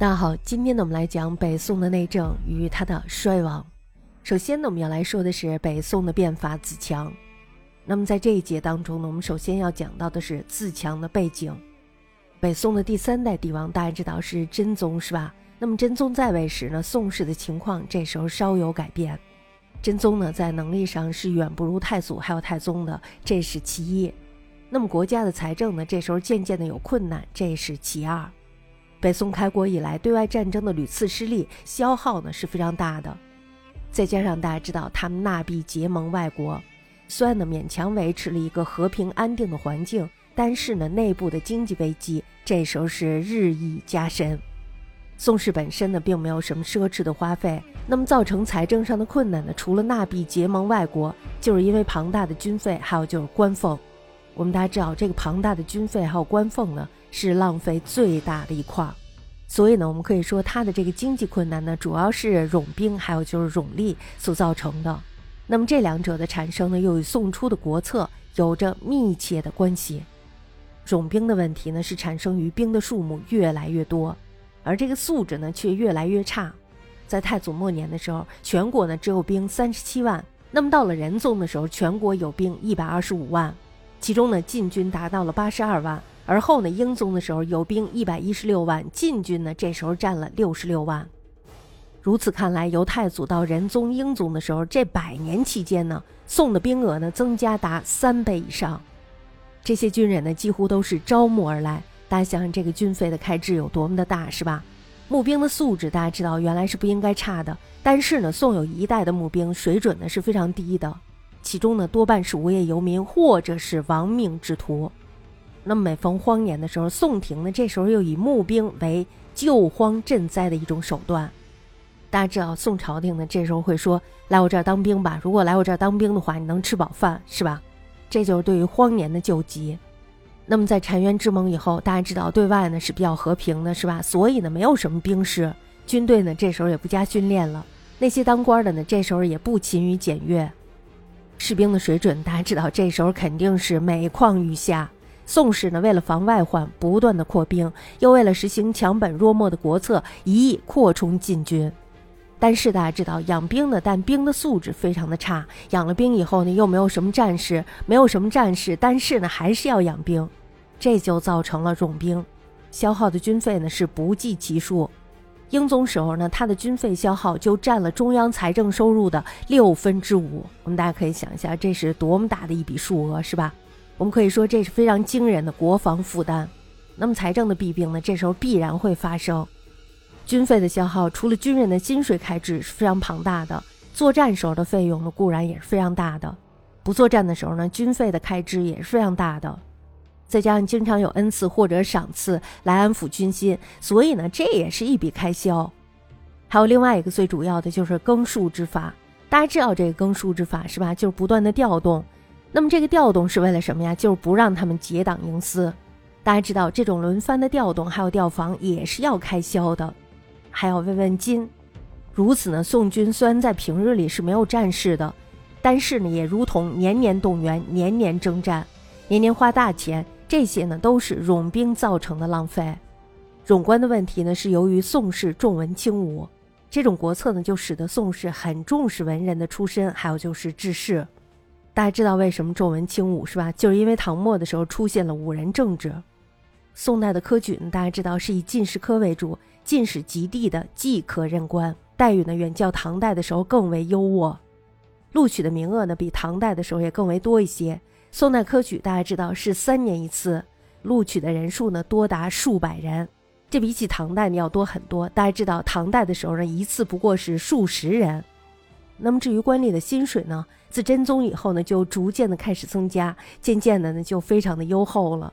大家好，今天呢，我们来讲北宋的内政与它的衰亡。首先呢，我们要来说的是北宋的变法自强。那么在这一节当中呢，我们首先要讲到的是自强的背景。北宋的第三代帝王，大家知道是真宗，是吧？那么真宗在位时呢，宋氏的情况这时候稍有改变。真宗呢，在能力上是远不如太祖还有太宗的，这是其一。那么国家的财政呢，这时候渐渐的有困难，这是其二。北宋开国以来，对外战争的屡次失利，消耗呢是非常大的。再加上大家知道，他们纳币结盟外国，虽然呢勉强维持了一个和平安定的环境，但是呢内部的经济危机这时候是日益加深。宋氏本身呢并没有什么奢侈的花费，那么造成财政上的困难呢，除了纳币结盟外国，就是因为庞大的军费，还有就是官俸。我们大家知道，这个庞大的军费还有官俸呢，是浪费最大的一块儿。所以呢，我们可以说它的这个经济困难呢，主要是冗兵还有就是冗吏所造成的。那么这两者的产生呢，又与宋初的国策有着密切的关系。冗兵的问题呢，是产生于兵的数目越来越多，而这个素质呢，却越来越差。在太祖末年的时候，全国呢只有兵三十七万，那么到了仁宗的时候，全国有兵一百二十五万。其中呢，禁军达到了八十二万，而后呢，英宗的时候有兵一百一十六万，禁军呢这时候占了六十六万。如此看来，由太祖到仁宗、英宗的时候，这百年期间呢，宋的兵额呢增加达三倍以上。这些军人呢几乎都是招募而来，大家想想这个军费的开支有多么的大，是吧？募兵的素质大家知道原来是不应该差的，但是呢，宋有一代的募兵水准呢是非常低的。其中呢，多半是无业游民或者是亡命之徒。那么每逢荒年的时候，宋廷呢这时候又以募兵为救荒赈灾的一种手段。大家知道，宋朝廷呢这时候会说：“来我这儿当兵吧，如果来我这儿当兵的话，你能吃饱饭，是吧？”这就是对于荒年的救济。那么在澶渊之盟以后，大家知道对外呢是比较和平的，是吧？所以呢没有什么兵士，军队呢这时候也不加训练了。那些当官的呢这时候也不勤于检阅。士兵的水准，大家知道，这时候肯定是每况愈下。宋氏呢，为了防外患，不断的扩兵，又为了实行强本弱末的国策，一意扩充禁军。但是大家知道，养兵呢，但兵的素质非常的差。养了兵以后呢，又没有什么战士，没有什么战士，但是呢，还是要养兵，这就造成了冗兵，消耗的军费呢是不计其数。英宗时候呢，他的军费消耗就占了中央财政收入的六分之五。我们大家可以想一下，这是多么大的一笔数额，是吧？我们可以说这是非常惊人的国防负担。那么财政的弊病呢，这时候必然会发生。军费的消耗，除了军人的薪水开支是非常庞大的，作战时候的费用呢固然也是非常大的。不作战的时候呢，军费的开支也是非常大的。再加上经常有恩赐或者赏赐来安抚军心，所以呢，这也是一笔开销。还有另外一个最主要的就是更数之法，大家知道这个更数之法是吧？就是不断的调动。那么这个调动是为了什么呀？就是不让他们结党营私。大家知道这种轮番的调动还有调防也是要开销的，还要慰问金。如此呢，宋军虽然在平日里是没有战事的，但是呢，也如同年年动员、年年征战、年年花大钱。这些呢都是冗兵造成的浪费，冗官的问题呢是由于宋氏重文轻武，这种国策呢就使得宋氏很重视文人的出身，还有就是治世。大家知道为什么重文轻武是吧？就是因为唐末的时候出现了五人政治。宋代的科举呢，大家知道是以进士科为主，进士及第的即可任官，待遇呢远较唐代的时候更为优渥，录取的名额呢比唐代的时候也更为多一些。宋代科举大家知道是三年一次，录取的人数呢多达数百人，这比起唐代呢要多很多。大家知道唐代的时候呢一次不过是数十人。那么至于官吏的薪水呢，自真宗以后呢就逐渐的开始增加，渐渐的呢就非常的优厚了。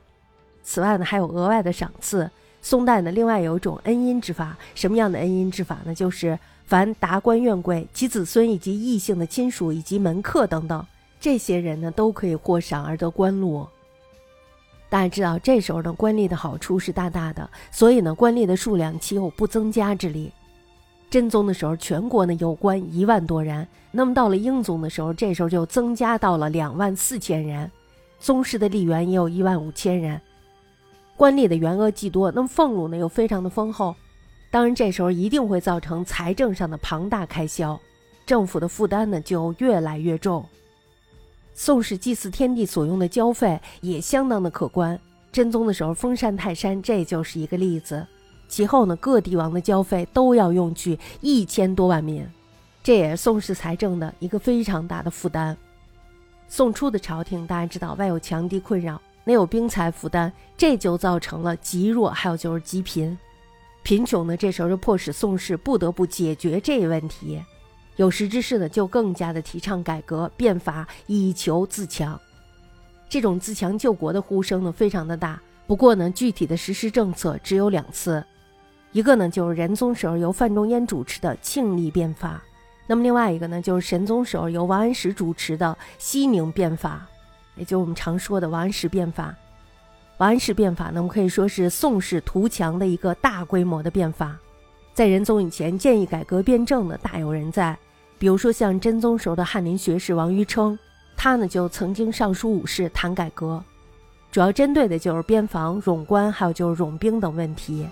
此外呢还有额外的赏赐。宋代呢另外有一种恩荫之法，什么样的恩荫之法呢？就是凡达官怨贵、其子孙以及异姓的亲属以及门客等等。这些人呢都可以获赏而得官禄。大家知道，这时候呢官吏的好处是大大的，所以呢官吏的数量岂有不增加之理？真宗的时候，全国呢有官一万多人，那么到了英宗的时候，这时候就增加到了两万四千人，宗室的吏员也有一万五千人。官吏的员额既多，那么俸禄呢又非常的丰厚。当然这时候一定会造成财政上的庞大开销，政府的负担呢就越来越重。宋氏祭祀天地所用的交费也相当的可观，真宗的时候封禅泰山，这就是一个例子。其后呢，各帝王的交费都要用去一千多万民，这也是宋氏财政的一个非常大的负担。宋初的朝廷，大家知道外有强敌困扰，内有兵财负担，这就造成了极弱，还有就是极贫。贫穷呢，这时候就迫使宋氏不得不解决这一问题。有识之士呢，就更加的提倡改革变法，以求自强。这种自强救国的呼声呢，非常的大。不过呢，具体的实施政策只有两次，一个呢就是仁宗时候由范仲淹主持的庆历变法。那么另外一个呢，就是神宗时候由王安石主持的西宁变法，也就我们常说的王安石变法。王安石变法呢，我们可以说是宋氏图强的一个大规模的变法。在仁宗以前，建议改革变政的大有人在，比如说像真宗时候的翰林学士王禹偁，他呢就曾经上书武士谈改革，主要针对的就是边防、冗官，还有就是冗兵等问题。